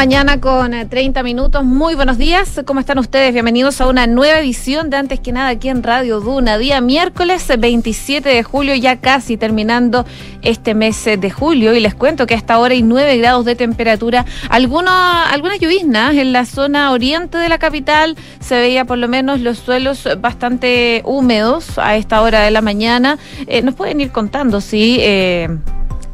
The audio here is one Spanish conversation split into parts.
mañana con 30 eh, minutos. Muy buenos días. ¿Cómo están ustedes? Bienvenidos a una nueva edición de Antes que nada aquí en Radio Duna. Día miércoles 27 de julio, ya casi terminando este mes de julio. Y les cuento que hasta ahora hay 9 grados de temperatura. Algunas, algunas lloviznas en la zona oriente de la capital. Se veía por lo menos los suelos bastante húmedos a esta hora de la mañana. Eh, nos pueden ir contando si... Eh,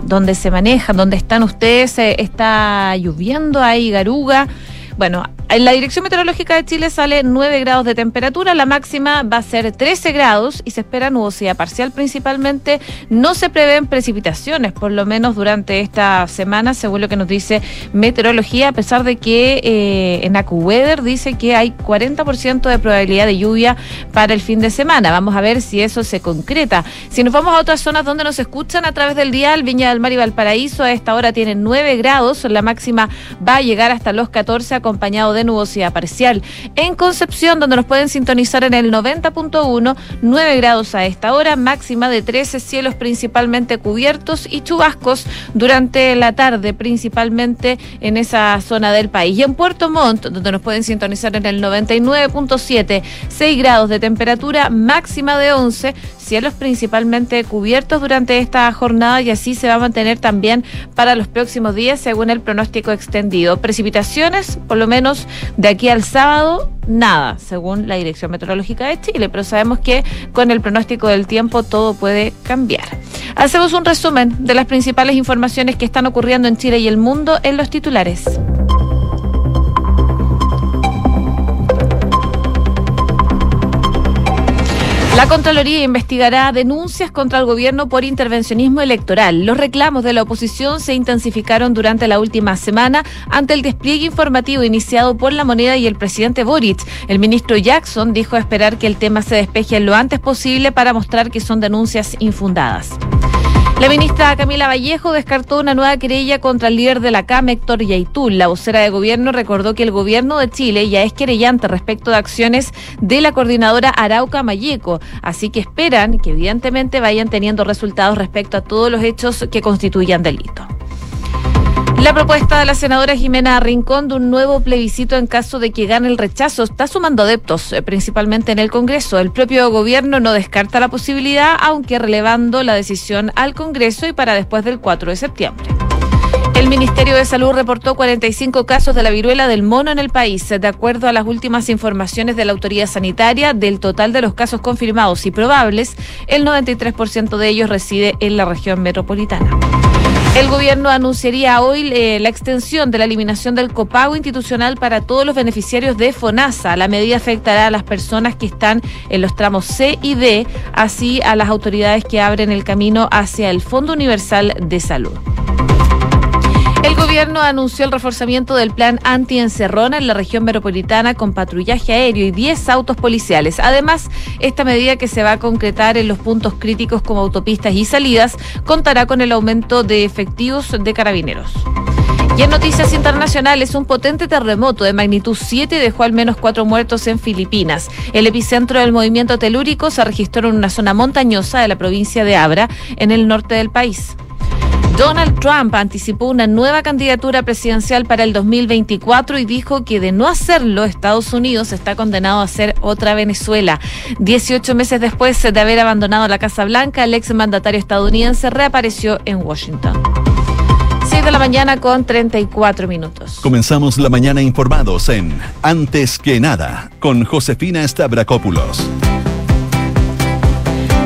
donde se manejan, donde están ustedes, eh, está lloviendo, hay garuga. Bueno, en la Dirección Meteorológica de Chile sale 9 grados de temperatura, la máxima va a ser 13 grados y se espera nubosidad parcial principalmente. No se prevén precipitaciones, por lo menos durante esta semana, según lo que nos dice Meteorología, a pesar de que eh, en AcuWeather dice que hay 40% de probabilidad de lluvia para el fin de semana. Vamos a ver si eso se concreta. Si nos vamos a otras zonas donde nos escuchan a través del dial, Viña del Mar y Valparaíso a esta hora tienen 9 grados, la máxima va a llegar hasta los 14 acompañado de nubosidad parcial. En Concepción, donde nos pueden sintonizar en el 90.1, 9 grados a esta hora, máxima de 13 cielos principalmente cubiertos y chubascos durante la tarde, principalmente en esa zona del país. Y en Puerto Montt, donde nos pueden sintonizar en el 99.7, 6 grados de temperatura, máxima de 11, cielos principalmente cubiertos durante esta jornada y así se va a mantener también para los próximos días según el pronóstico extendido. Precipitaciones, por lo menos de aquí al sábado, nada, según la Dirección Meteorológica de Chile, pero sabemos que con el pronóstico del tiempo todo puede cambiar. Hacemos un resumen de las principales informaciones que están ocurriendo en Chile y el mundo en los titulares. La Contraloría investigará denuncias contra el gobierno por intervencionismo electoral. Los reclamos de la oposición se intensificaron durante la última semana ante el despliegue informativo iniciado por la moneda y el presidente Boric. El ministro Jackson dijo esperar que el tema se despeje lo antes posible para mostrar que son denuncias infundadas. La ministra Camila Vallejo descartó una nueva querella contra el líder de la CAM, Héctor Yaitul. La vocera de gobierno recordó que el gobierno de Chile ya es querellante respecto de acciones de la coordinadora Arauca Mayeco, así que esperan que evidentemente vayan teniendo resultados respecto a todos los hechos que constituyan delito. La propuesta de la senadora Jimena Rincón de un nuevo plebiscito en caso de que gane el rechazo está sumando adeptos, eh, principalmente en el Congreso. El propio gobierno no descarta la posibilidad, aunque relevando la decisión al Congreso y para después del 4 de septiembre. El Ministerio de Salud reportó 45 casos de la viruela del mono en el país. De acuerdo a las últimas informaciones de la autoridad sanitaria, del total de los casos confirmados y probables, el 93% de ellos reside en la región metropolitana. El gobierno anunciaría hoy eh, la extensión de la eliminación del copago institucional para todos los beneficiarios de FONASA. La medida afectará a las personas que están en los tramos C y D, así a las autoridades que abren el camino hacia el Fondo Universal de Salud. El gobierno anunció el reforzamiento del plan anti-encerrona en la región metropolitana con patrullaje aéreo y 10 autos policiales. Además, esta medida que se va a concretar en los puntos críticos como autopistas y salidas contará con el aumento de efectivos de carabineros. Y en noticias internacionales, un potente terremoto de magnitud 7 dejó al menos cuatro muertos en Filipinas. El epicentro del movimiento telúrico se registró en una zona montañosa de la provincia de Abra, en el norte del país. Donald Trump anticipó una nueva candidatura presidencial para el 2024 y dijo que de no hacerlo, Estados Unidos está condenado a ser otra Venezuela. Dieciocho meses después de haber abandonado la Casa Blanca, el ex mandatario estadounidense reapareció en Washington. 6 de la mañana con 34 minutos. Comenzamos la mañana informados en Antes que nada con Josefina Stavrakopoulos.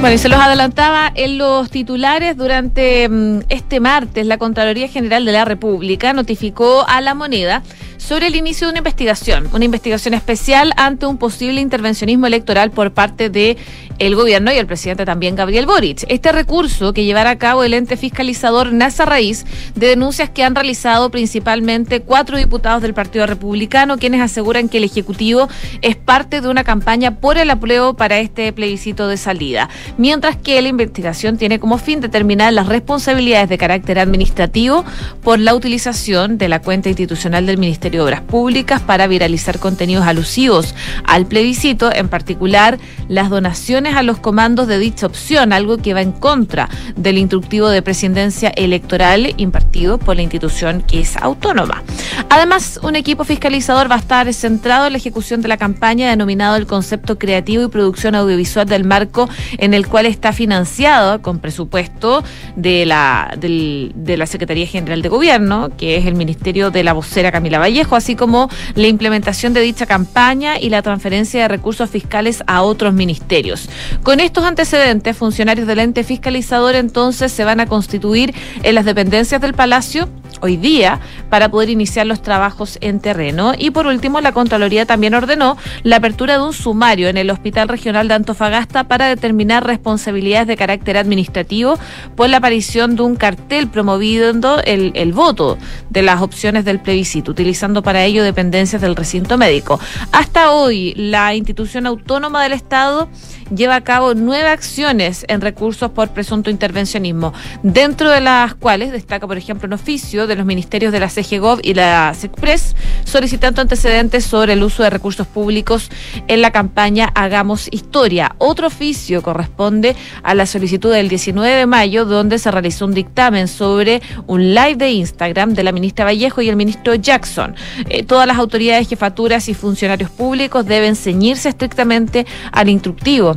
Bueno, y se los adelantaba en los titulares durante mm, este martes. La Contraloría General de la República notificó a la moneda sobre el inicio de una investigación, una investigación especial ante un posible intervencionismo electoral por parte de el gobierno y el presidente también Gabriel Boric. Este recurso que llevará a cabo el ente fiscalizador nace a raíz de denuncias que han realizado principalmente cuatro diputados del Partido Republicano, quienes aseguran que el Ejecutivo es parte de una campaña por el apruebo para este plebiscito de salida, mientras que la investigación tiene como fin determinar las responsabilidades de carácter administrativo por la utilización de la cuenta institucional del Ministerio de Obras Públicas para viralizar contenidos alusivos al plebiscito, en particular las donaciones a los comandos de dicha opción, algo que va en contra del instructivo de presidencia electoral impartido por la institución que es autónoma. Además, un equipo fiscalizador va a estar centrado en la ejecución de la campaña denominado el concepto creativo y producción audiovisual del marco en el cual está financiado con presupuesto de la, de la Secretaría General de Gobierno, que es el Ministerio de la Vocera Camila Vallejo, así como la implementación de dicha campaña y la transferencia de recursos fiscales a otros ministerios. Con estos antecedentes, funcionarios del ente fiscalizador entonces se van a constituir en las dependencias del Palacio hoy día para poder iniciar los trabajos en terreno. Y por último, la Contraloría también ordenó la apertura de un sumario en el Hospital Regional de Antofagasta para determinar responsabilidades de carácter administrativo por la aparición de un cartel promoviendo el, el voto de las opciones del plebiscito, utilizando para ello dependencias del recinto médico. Hasta hoy, la institución autónoma del Estado lleva a cabo nueve acciones en recursos por presunto intervencionismo, dentro de las cuales destaca, por ejemplo, un oficio de los ministerios de la CGGOV y la SECPRES, solicitando antecedentes sobre el uso de recursos públicos en la campaña Hagamos Historia. Otro oficio corresponde a la solicitud del 19 de mayo, donde se realizó un dictamen sobre un live de Instagram de la ministra Vallejo y el ministro Jackson. Eh, todas las autoridades, jefaturas y funcionarios públicos deben ceñirse estrictamente al instructivo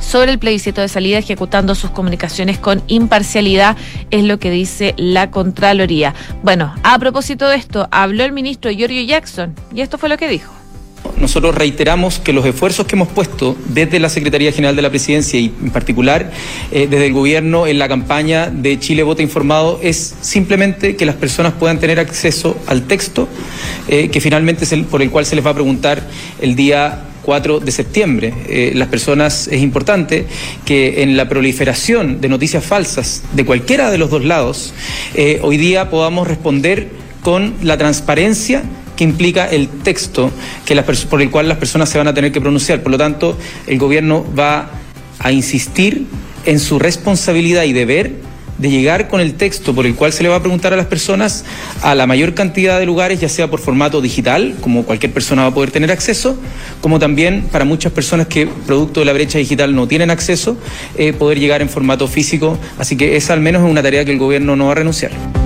sobre el plebiscito de salida ejecutando sus comunicaciones con imparcialidad, es lo que dice la Contraloría. Bueno, a propósito de esto, habló el ministro Giorgio Jackson y esto fue lo que dijo. Nosotros reiteramos que los esfuerzos que hemos puesto desde la Secretaría General de la Presidencia y en particular eh, desde el Gobierno en la campaña de Chile Vota Informado es simplemente que las personas puedan tener acceso al texto eh, que finalmente es el, por el cual se les va a preguntar el día 4 de septiembre. Eh, las personas, es importante que en la proliferación de noticias falsas de cualquiera de los dos lados, eh, hoy día podamos responder con la transparencia que implica el texto que por el cual las personas se van a tener que pronunciar. Por lo tanto, el gobierno va a insistir en su responsabilidad y deber de llegar con el texto por el cual se le va a preguntar a las personas a la mayor cantidad de lugares, ya sea por formato digital, como cualquier persona va a poder tener acceso, como también para muchas personas que producto de la brecha digital no tienen acceso, eh, poder llegar en formato físico. Así que esa al menos es una tarea que el gobierno no va a renunciar.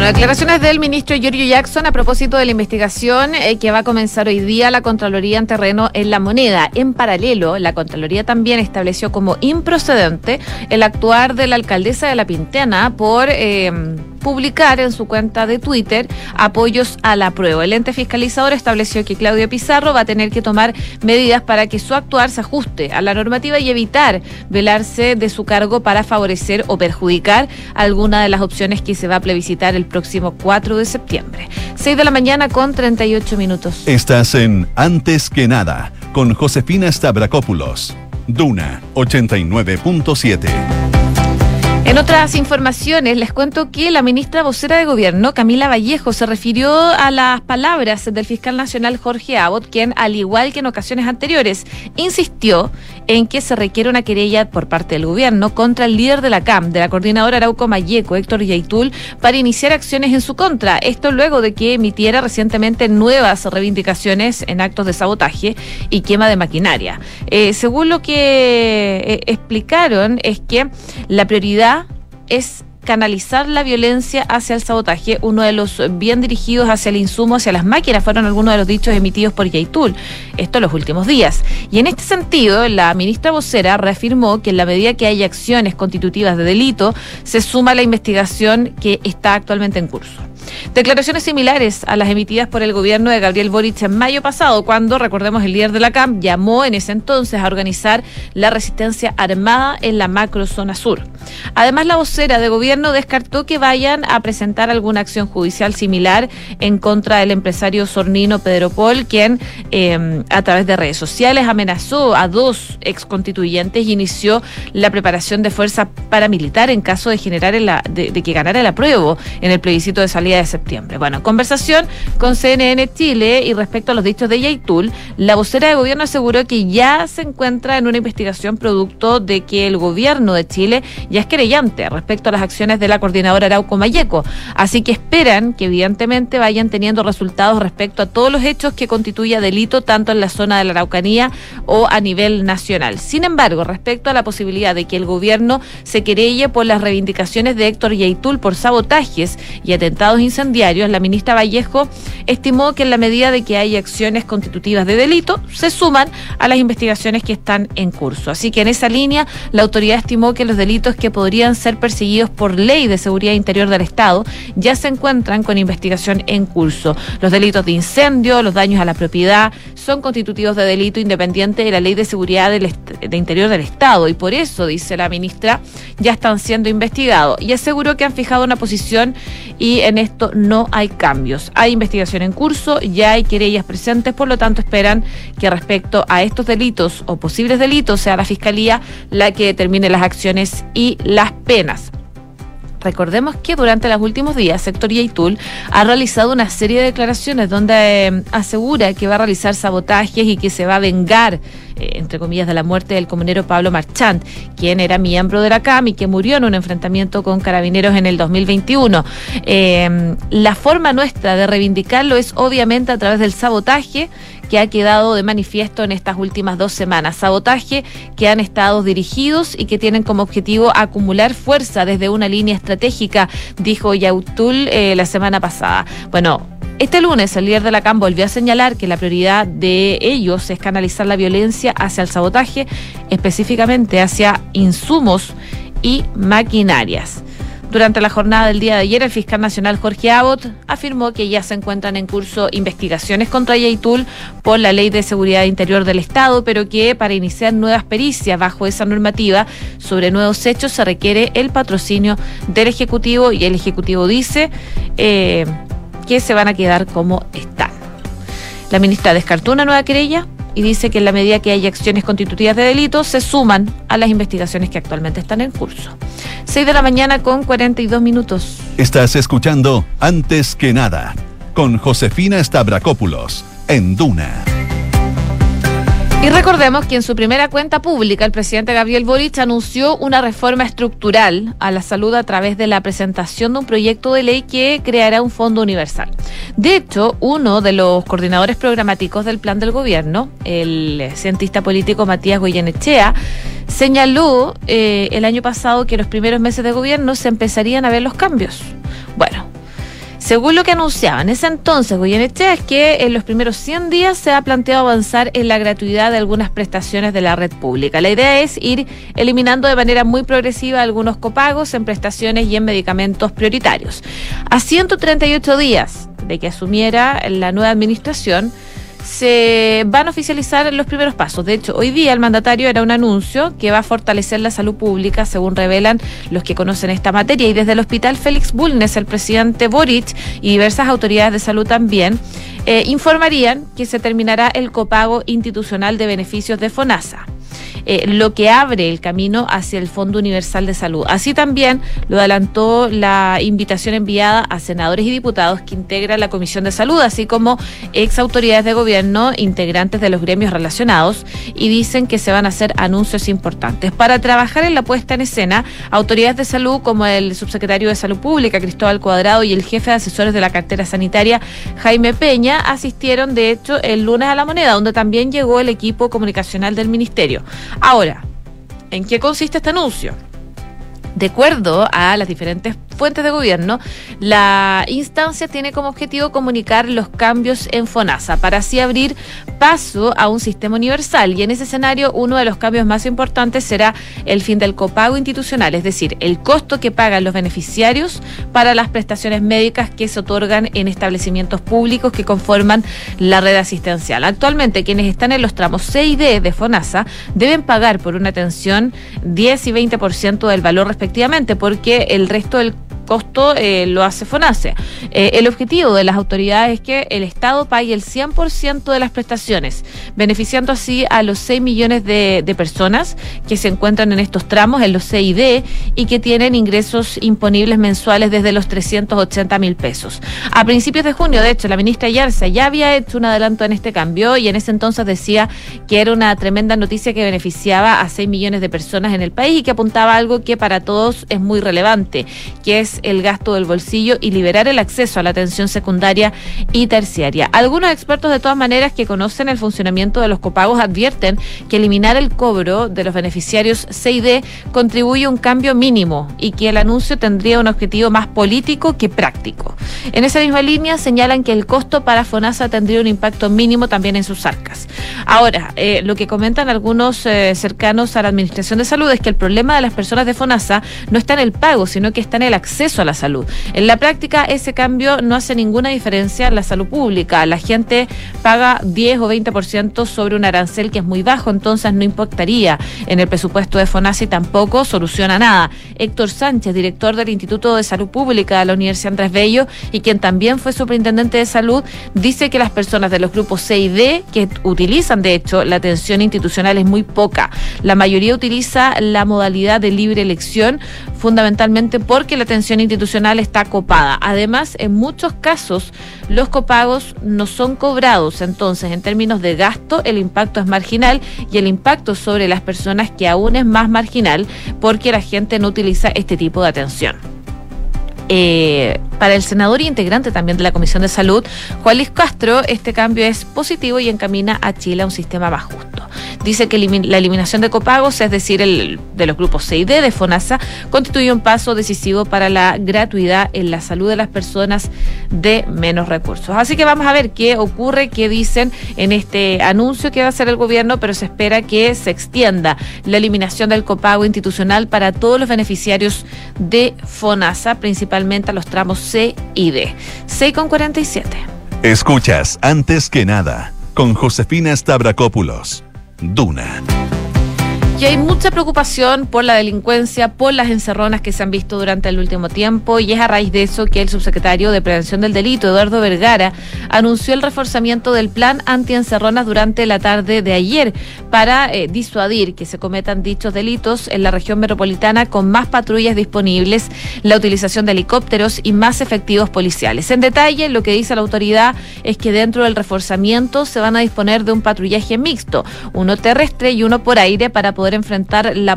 Bueno, declaraciones del ministro Giorgio Jackson a propósito de la investigación eh, que va a comenzar hoy día la Contraloría en terreno en la moneda. En paralelo, la Contraloría también estableció como improcedente el actuar de la alcaldesa de La Pintana por... Eh, publicar en su cuenta de Twitter apoyos a la prueba. El ente fiscalizador estableció que Claudio Pizarro va a tener que tomar medidas para que su actuar se ajuste a la normativa y evitar velarse de su cargo para favorecer o perjudicar alguna de las opciones que se va a plebiscitar el próximo 4 de septiembre. 6 de la mañana con 38 minutos. Estás en Antes que nada con Josefina Stavrakopoulos. Duna 89.7. En otras informaciones, les cuento que la ministra vocera de Gobierno, Camila Vallejo, se refirió a las palabras del fiscal nacional Jorge Abbott, quien, al igual que en ocasiones anteriores, insistió en que se requiere una querella por parte del Gobierno contra el líder de la CAM, de la coordinadora Arauco Mayeco, Héctor Yaitul, para iniciar acciones en su contra. Esto luego de que emitiera recientemente nuevas reivindicaciones en actos de sabotaje y quema de maquinaria. Eh, según lo que eh, explicaron, es que la prioridad es canalizar la violencia hacia el sabotaje, uno de los bien dirigidos hacia el insumo, hacia las máquinas, fueron algunos de los dichos emitidos por Yaitul, esto en los últimos días. Y en este sentido, la ministra vocera reafirmó que en la medida que haya acciones constitutivas de delito, se suma la investigación que está actualmente en curso. Declaraciones similares a las emitidas por el gobierno de Gabriel Boric en mayo pasado, cuando, recordemos, el líder de la CAM llamó en ese entonces a organizar la resistencia armada en la macrozona sur. Además, la vocera de gobierno descartó que vayan a presentar alguna acción judicial similar en contra del empresario sornino Pedro Paul, quien em, a través de redes sociales amenazó a dos exconstituyentes y inició la preparación de fuerza paramilitar en caso de generar de, de que ganara el apruebo en el plebiscito de salida de septiembre. Bueno, conversación con CNN Chile y respecto a los dichos de Yaitul, la vocera de gobierno aseguró que ya se encuentra en una investigación producto de que el gobierno de Chile ya es querellante respecto a las acciones de la coordinadora Arauco Mayeco. Así que esperan que evidentemente vayan teniendo resultados respecto a todos los hechos que constituya delito tanto en la zona de la Araucanía o a nivel nacional. Sin embargo, respecto a la posibilidad de que el gobierno se querelle por las reivindicaciones de Héctor Yaitul por sabotajes y atentados incendiarios, la ministra Vallejo estimó que en la medida de que hay acciones constitutivas de delito, se suman a las investigaciones que están en curso. Así que en esa línea, la autoridad estimó que los delitos que podrían ser perseguidos por ley de seguridad interior del Estado ya se encuentran con investigación en curso. Los delitos de incendio, los daños a la propiedad, son constitutivos de delito independiente de la ley de seguridad del de interior del Estado y por eso, dice la ministra, ya están siendo investigados. Y aseguró que han fijado una posición y en esto no hay cambios. Hay investigación en curso, ya hay querellas presentes, por lo tanto esperan que respecto a estos delitos o posibles delitos sea la Fiscalía la que determine las acciones y las penas. Recordemos que durante los últimos días, Sector Yaitul ha realizado una serie de declaraciones donde eh, asegura que va a realizar sabotajes y que se va a vengar, eh, entre comillas, de la muerte del comunero Pablo Marchand, quien era miembro de la CAM y que murió en un enfrentamiento con carabineros en el 2021. Eh, la forma nuestra de reivindicarlo es obviamente a través del sabotaje que ha quedado de manifiesto en estas últimas dos semanas. Sabotaje que han estado dirigidos y que tienen como objetivo acumular fuerza desde una línea estratégica, dijo Yautul eh, la semana pasada. Bueno, este lunes el líder de la CAM volvió a señalar que la prioridad de ellos es canalizar la violencia hacia el sabotaje, específicamente hacia insumos y maquinarias. Durante la jornada del día de ayer, el fiscal nacional Jorge Abbott afirmó que ya se encuentran en curso investigaciones contra Yaitul por la Ley de Seguridad Interior del Estado, pero que para iniciar nuevas pericias bajo esa normativa sobre nuevos hechos se requiere el patrocinio del Ejecutivo y el Ejecutivo dice eh, que se van a quedar como están. La ministra descartó una nueva querella y dice que en la medida que hay acciones constitutivas de delito se suman a las investigaciones que actualmente están en curso. 6 de la mañana con 42 minutos. Estás escuchando Antes que nada con Josefina Stavrakopoulos en Duna. Y recordemos que en su primera cuenta pública el presidente Gabriel Boric anunció una reforma estructural a la salud a través de la presentación de un proyecto de ley que creará un fondo universal. De hecho, uno de los coordinadores programáticos del plan del gobierno, el cientista político Matías Goyenechea, señaló eh, el año pasado que en los primeros meses de gobierno se empezarían a ver los cambios. Bueno, según lo que anunciaba en ese entonces Goyenechea, es que en los primeros 100 días se ha planteado avanzar en la gratuidad de algunas prestaciones de la red pública. La idea es ir eliminando de manera muy progresiva algunos copagos en prestaciones y en medicamentos prioritarios. A 138 días de que asumiera la nueva administración, se van a oficializar los primeros pasos. De hecho, hoy día el mandatario era un anuncio que va a fortalecer la salud pública, según revelan los que conocen esta materia. Y desde el Hospital Félix Bulnes, el presidente Boric y diversas autoridades de salud también eh, informarían que se terminará el copago institucional de beneficios de FONASA. Eh, lo que abre el camino hacia el Fondo Universal de Salud. Así también lo adelantó la invitación enviada a senadores y diputados que integran la Comisión de Salud, así como ex autoridades de gobierno, integrantes de los gremios relacionados, y dicen que se van a hacer anuncios importantes. Para trabajar en la puesta en escena, autoridades de salud como el subsecretario de Salud Pública, Cristóbal Cuadrado, y el jefe de asesores de la cartera sanitaria, Jaime Peña, asistieron, de hecho, el lunes a la moneda, donde también llegó el equipo comunicacional del ministerio. Ahora, ¿en qué consiste este anuncio? De acuerdo a las diferentes fuentes de gobierno, la instancia tiene como objetivo comunicar los cambios en FONASA para así abrir paso a un sistema universal. Y en ese escenario, uno de los cambios más importantes será el fin del copago institucional, es decir, el costo que pagan los beneficiarios para las prestaciones médicas que se otorgan en establecimientos públicos que conforman la red asistencial. Actualmente, quienes están en los tramos C y D de FONASA deben pagar por una atención 10 y 20% del valor respectivamente, porque el resto del costo eh, lo hace FONASE. Eh, el objetivo de las autoridades es que el Estado pague el 100% de las prestaciones, beneficiando así a los 6 millones de, personas que se encuentran en estos tramos, en los C y que tienen ingresos imponibles mensuales desde los 380 mil pesos. A principios de junio, de hecho, la ministra Yarza ya había hecho un adelanto en este cambio y en ese entonces decía que era una tremenda noticia que beneficiaba a 6 millones de personas en el país y que apuntaba algo que para todos es muy relevante, que es el gasto del bolsillo y liberar el acceso a la atención secundaria y terciaria. Algunos expertos de todas maneras que conocen el funcionamiento de los copagos advierten que eliminar el cobro de los beneficiarios C y D contribuye a un cambio mínimo y que el anuncio tendría un objetivo más político que práctico. En esa misma línea señalan que el costo para FONASA tendría un impacto mínimo también en sus arcas. Ahora, eh, lo que comentan algunos eh, cercanos a la Administración de Salud es que el problema de las personas de FONASA no está en el pago, sino que está en el acceso a la salud. En la práctica, ese cambio no hace ninguna diferencia en la salud pública. La gente paga 10 o 20% sobre un arancel que es muy bajo, entonces no impactaría en el presupuesto de FONASA y tampoco soluciona nada. Héctor Sánchez, director del Instituto de Salud Pública de la Universidad Andrés Bello y quien también fue superintendente de salud, dice que las personas de los grupos C y D que utilizan de hecho la atención institucional es muy poca. La mayoría utiliza la modalidad de libre elección fundamentalmente porque la atención institucional está copada. Además, en muchos casos los copagos no son cobrados, entonces en términos de gasto el impacto es marginal y el impacto sobre las personas que aún es más marginal porque la gente no utiliza este tipo de atención. Eh, para el senador y integrante también de la Comisión de Salud, Juan Luis Castro, este cambio es positivo y encamina a Chile a un sistema más justo. Dice que la eliminación de copagos, es decir, el, de los grupos C y D de FONASA, constituye un paso decisivo para la gratuidad en la salud de las personas de menos recursos. Así que vamos a ver qué ocurre, qué dicen en este anuncio que va a hacer el gobierno, pero se espera que se extienda la eliminación del copago institucional para todos los beneficiarios de FONASA, principalmente a los tramos C y D. 6 con 47. Escuchas antes que nada con Josefina Stavrakopoulos. Duna. Y hay mucha preocupación por la delincuencia, por las encerronas que se han visto durante el último tiempo, y es a raíz de eso que el subsecretario de Prevención del Delito, Eduardo Vergara, anunció el reforzamiento del plan anti-encerronas durante la tarde de ayer para eh, disuadir que se cometan dichos delitos en la región metropolitana con más patrullas disponibles, la utilización de helicópteros y más efectivos policiales. En detalle, lo que dice la autoridad es que dentro del reforzamiento se van a disponer de un patrullaje mixto, uno terrestre y uno por aire para poder enfrentar la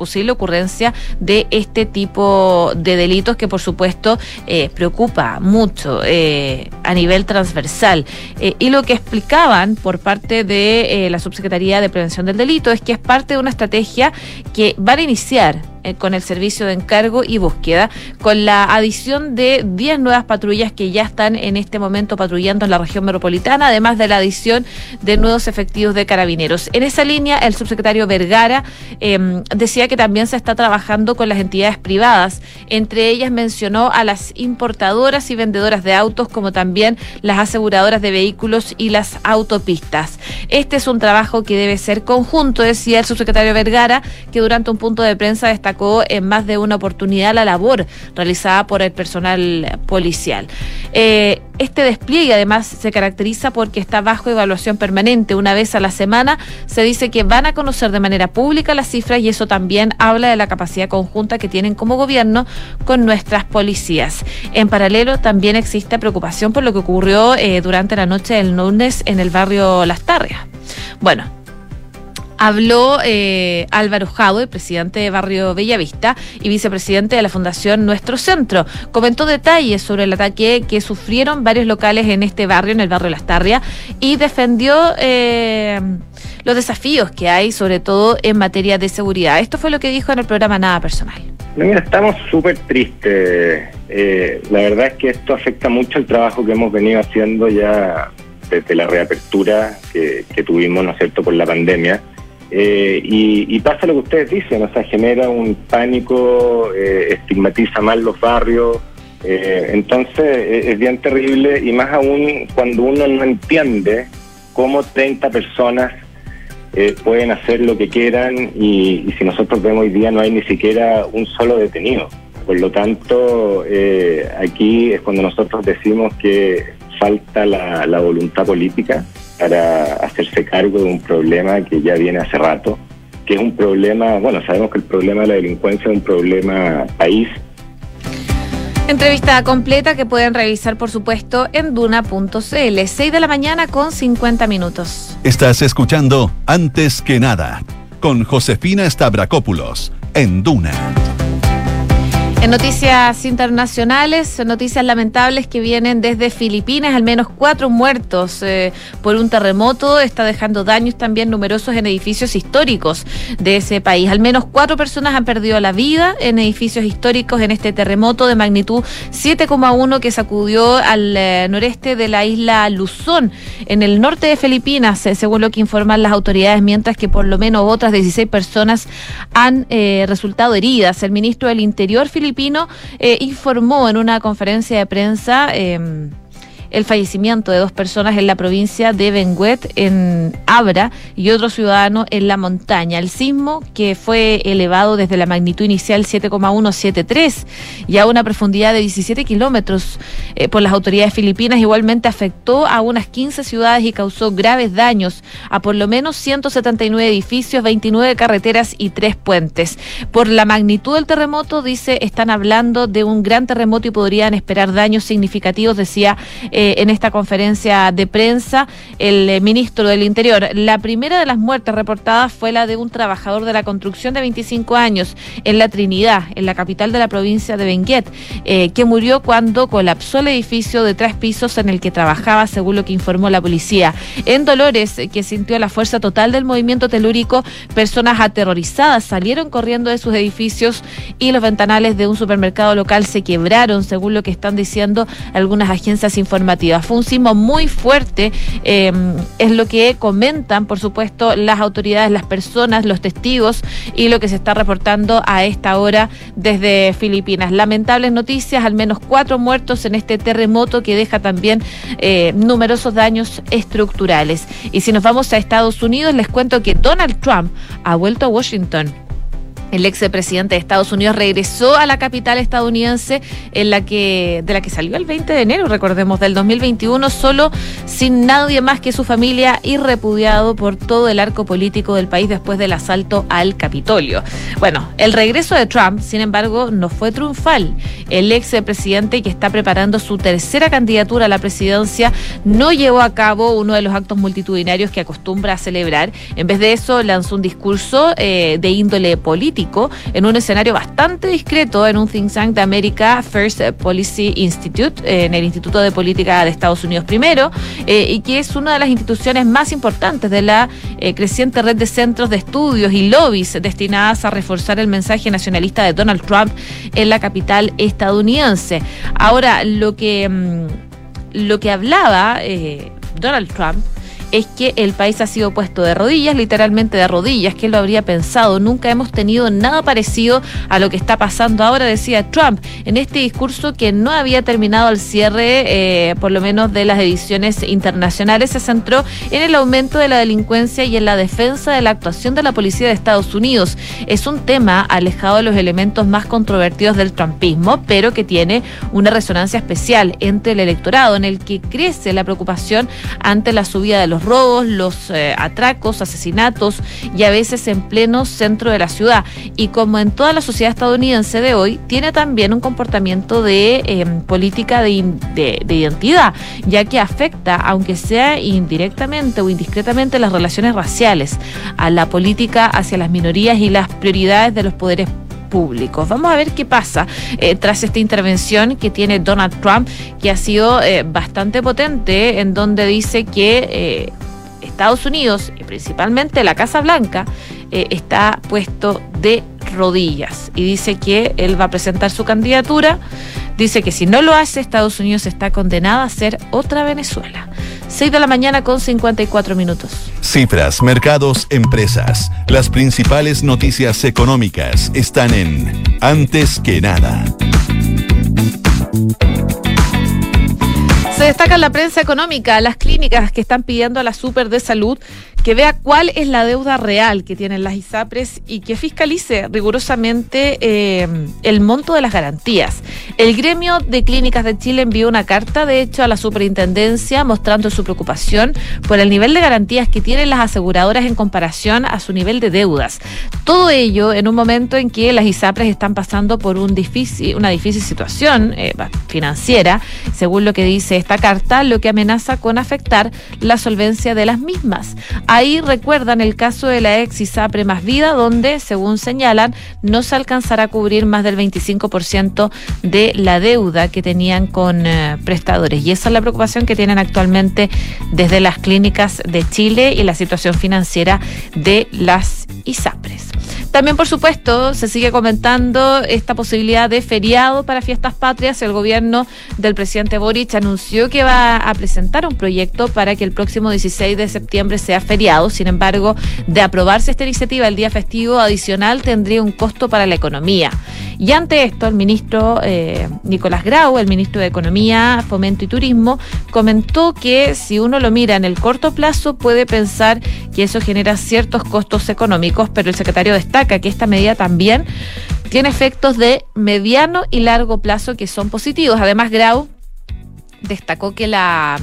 posible ocurrencia de este tipo de delitos que por supuesto eh, preocupa mucho eh, a nivel transversal. Eh, y lo que explicaban por parte de la Subsecretaría de Prevención del Delito es que es parte de una estrategia que van a iniciar eh, con el servicio de encargo y búsqueda, con la adición de 10 nuevas patrullas que ya están en este momento patrullando en la región metropolitana, además de la adición de nuevos efectivos de carabineros. En esa línea, el subsecretario Vergara em, decía que también se está trabajando con las entidades privadas. Entre ellas mencionó a las importadoras y vendedoras de autos, como también las aseguradoras de vehículos y las autopistas. Este es un trabajo que debe ser conjunto, decía el subsecretario Vergara, que durante un punto de prensa destacó en más de una oportunidad la labor realizada por el personal policial. Eh, este despliegue además se caracteriza porque está bajo evaluación permanente. Una vez a la semana se dice que van a conocer de manera pública las cifras y eso también habla de la capacidad conjunta que tienen como gobierno con nuestras policías. En paralelo también existe preocupación por lo que ocurrió eh, durante la noche del lunes en el barrio Las Tarrias. Bueno, habló eh, Álvaro Jado, el presidente de Barrio Bellavista y vicepresidente de la Fundación Nuestro Centro. Comentó detalles sobre el ataque que sufrieron varios locales en este barrio, en el barrio Lastarria, y defendió eh, los desafíos que hay, sobre todo en materia de seguridad. Esto fue lo que dijo en el programa Nada Personal. mira, estamos súper tristes. Eh, la verdad es que esto afecta mucho el trabajo que hemos venido haciendo ya desde la reapertura que, que tuvimos, ¿no es cierto?, por la pandemia. Eh, y, pasa lo que ustedes dicen, o sea, genera un pánico, eh, estigmatiza mal los barrios, eh, entonces es bien terrible y más aún cuando uno no entiende cómo 30 personas pueden hacer lo que quieran y, si nosotros vemos hoy día no hay ni siquiera un solo detenido. Por lo tanto, eh, aquí es cuando nosotros decimos que falta la voluntad política para hacerse cargo de un problema que ya viene hace rato, que es un problema, bueno, sabemos que el problema de la delincuencia es un problema país, Entrevista completa que pueden revisar, por supuesto, en duna.cl. 6 de la mañana con 50 minutos. Estás escuchando Antes que nada con Josefina Stavrakopoulos en Duna. En noticias internacionales, noticias lamentables que vienen desde Filipinas, al menos cuatro muertos eh, por un terremoto, está dejando daños también numerosos en edificios históricos de ese país. Al menos cuatro personas han perdido la vida en edificios históricos en este terremoto de magnitud 7,1 que sacudió al eh, noreste de la isla Luzón, en el norte de Filipinas, eh, según lo que informan las autoridades, mientras que por lo menos otras 16 personas han resultado heridas. El ministro del Interior filipino filipino eh, informó en una conferencia de prensa eh, el fallecimiento de dos personas en la provincia de Benguet, en Abra, y otro ciudadano en la montaña. El sismo, que fue elevado desde la magnitud inicial 7,173 y a una profundidad de 17 kilómetros eh, por las autoridades filipinas, igualmente afectó a unas 15 ciudades y causó graves daños a por lo menos 179 edificios, 29 carreteras y 3 puentes. Por la magnitud del terremoto, dice, están hablando de un gran terremoto y podrían esperar daños significativos, decía. Eh, en esta conferencia de prensa el eh, ministro del Interior. La primera de las muertes reportadas fue la de un trabajador de la construcción de 25 años en la Trinidad, en la capital de la provincia de Benguet, eh, que murió cuando colapsó el edificio de tres pisos en el que trabajaba, según lo que informó la policía. En Dolores, que sintió la fuerza total del movimiento telúrico, personas aterrorizadas salieron corriendo de sus edificios y los ventanales de un supermercado local se quebraron, según lo que están diciendo algunas agencias informativas fue un sismo muy fuerte, em, es lo que comentan, por supuesto, las autoridades, las personas, los testigos y lo que se está reportando a esta hora desde Filipinas. Lamentables noticias, al menos cuatro muertos en este terremoto que deja también eh, numerosos daños estructurales. Y si nos vamos a Estados Unidos, les cuento que Donald Trump ha vuelto a Washington el ex presidente de Estados Unidos regresó a la capital estadounidense en la que de la que salió el 20 de enero, recordemos, del 2021, solo sin nadie más que su familia y repudiado por todo el arco político del país después del asalto al Capitolio. Bueno, el regreso de Trump, sin embargo, no fue triunfal. El ex presidente que está preparando su tercera candidatura a la presidencia no llevó a cabo uno de los actos multitudinarios que acostumbra a celebrar. En vez de eso, lanzó un discurso eh, de índole política en un escenario bastante discreto en un think tank de América First Policy Institute, en el Instituto de Política de Estados Unidos primero, eh, y que es una de las instituciones más importantes de la eh, creciente red de centros de estudios y lobbies destinadas a reforzar el mensaje nacionalista de Donald Trump en la capital estadounidense. Ahora, lo que, mm, lo que hablaba eh, Donald Trump es que el país ha sido puesto de rodillas, literalmente de rodillas. ¿Quién lo habría pensado? Nunca hemos tenido nada parecido a lo que está pasando ahora, decía Trump, en este discurso que no había terminado el cierre, eh, por lo menos de las ediciones internacionales, se centró en el aumento de la delincuencia y en la defensa de la actuación de la policía de Estados Unidos. Es un tema alejado de los elementos más controvertidos del trumpismo, pero que tiene una resonancia especial entre el electorado, en el que crece la preocupación ante la subida de los robos, los eh, atracos, asesinatos y a veces en pleno centro de la ciudad. Y como en toda la sociedad estadounidense de hoy, tiene también un comportamiento de em, política de, de, identidad, ya que afecta, aunque sea indirectamente o indiscretamente, las relaciones raciales, a la política hacia las minorías y las prioridades de los poderes públicos. Vamos a ver qué pasa eh, tras esta intervención que tiene Donald Trump, que ha sido eh, bastante potente, en donde dice que eh, Estados Unidos y principalmente la Casa Blanca está puesto de rodillas y dice que él va a presentar su candidatura. Dice que si no lo hace, Estados Unidos está condenada a ser otra Venezuela. 6 de la mañana con 54 minutos. Cifras, mercados, empresas. Las principales noticias económicas están en Antes que nada. Destaca en la prensa económica las clínicas que están pidiendo a la Super de Salud que vea cuál es la deuda real que tienen las ISAPRES y que fiscalice rigurosamente eh, el monto de las garantías. El gremio de clínicas de Chile envió una carta, de hecho, a la superintendencia mostrando su preocupación por el nivel de garantías que tienen las aseguradoras en comparación a su nivel de deudas. Todo ello en un momento en que las ISAPRES están pasando por un difícil, una difícil situación eh, financiera, según lo que dice esta carta, lo que amenaza con afectar la solvencia de las mismas. Ahí recuerdan el caso de la ex ISAPRE Más Vida, donde, según señalan, no se alcanzará a cubrir más del 25% de la deuda que tenían con eh, prestadores. Y esa es la preocupación que tienen actualmente desde las clínicas de Chile y la situación financiera de las ISAPRES. También, por supuesto, se sigue comentando esta posibilidad de feriado para fiestas patrias. El gobierno del presidente Boric anunció que va a presentar un proyecto para que el próximo 16 de septiembre sea feriado. Sin embargo, de aprobarse esta iniciativa, el día festivo adicional tendría un costo para la economía. Y ante esto, el ministro eh, Nicolás Grau, el ministro de Economía, Fomento y Turismo, comentó que si uno lo mira en el corto plazo puede pensar que eso genera ciertos costos económicos, pero el secretario destaca que esta medida también tiene efectos de mediano y largo plazo que son positivos. Además, Grau destacó que la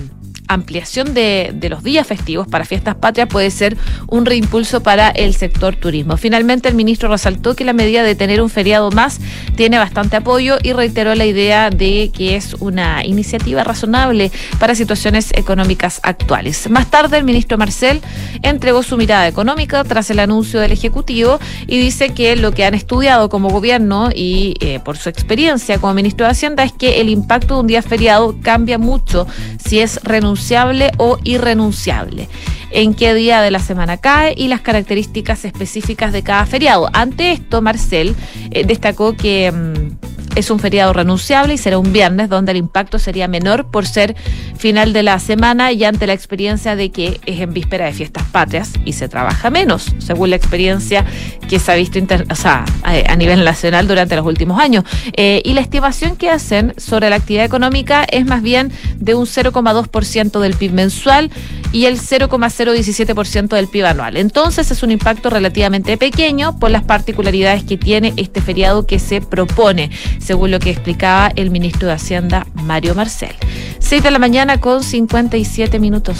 ampliación de, los días festivos para fiestas patrias puede ser un reimpulso para el sector turismo. Finalmente, el ministro resaltó que la medida de tener un feriado más tiene bastante apoyo y reiteró la idea de que es una iniciativa razonable para situaciones económicas actuales. Más tarde, el ministro Marcel entregó su mirada económica tras el anuncio del Ejecutivo y dice que lo que han estudiado como gobierno y eh, por su experiencia como ministro de Hacienda es que el impacto de un día feriado cambia mucho si es renunciable o irrenunciable, en qué día de la semana cae y las características específicas de cada feriado. Ante esto, Marcel eh, destacó que... Mm, es un feriado renunciable y será un viernes donde el impacto sería menor por ser final de la semana y ante la experiencia de que es en víspera de fiestas patrias y se trabaja menos, según la experiencia que se ha visto a nivel nacional durante los últimos años. Eh, y la estimación que hacen sobre la actividad económica es más bien de un 0,2% del PIB mensual y el 0,017% del PIB anual. Entonces es un impacto relativamente pequeño por las particularidades que tiene este feriado que se propone según lo que explicaba el ministro de Hacienda, Mario Marcel. 6 de la mañana con 57 minutos.